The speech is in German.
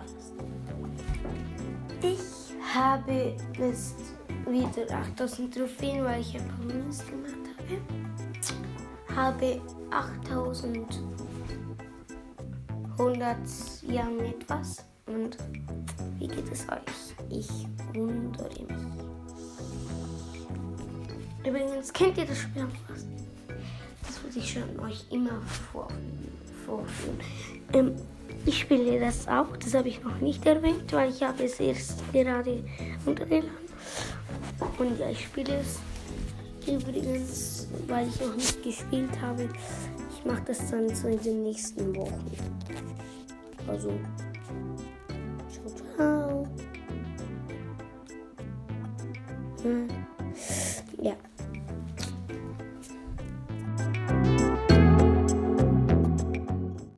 machst. Ich habe jetzt wieder 8000 Trophäen, weil ich ein paar Minus gemacht habe. Habe 8100 Jahren etwas. Und wie geht es euch? Ich wundere mich. Übrigens, kennt ihr das Spiel am Das würde ich schon euch immer vorführen. Ähm, ich spiele das auch, das habe ich noch nicht erwähnt, weil ich habe es erst gerade runtergeladen. Und ja, ich spiele es übrigens, weil ich noch nicht gespielt habe. Ich mache das dann so in den nächsten Wochen. Also, ciao, ciao. Hm.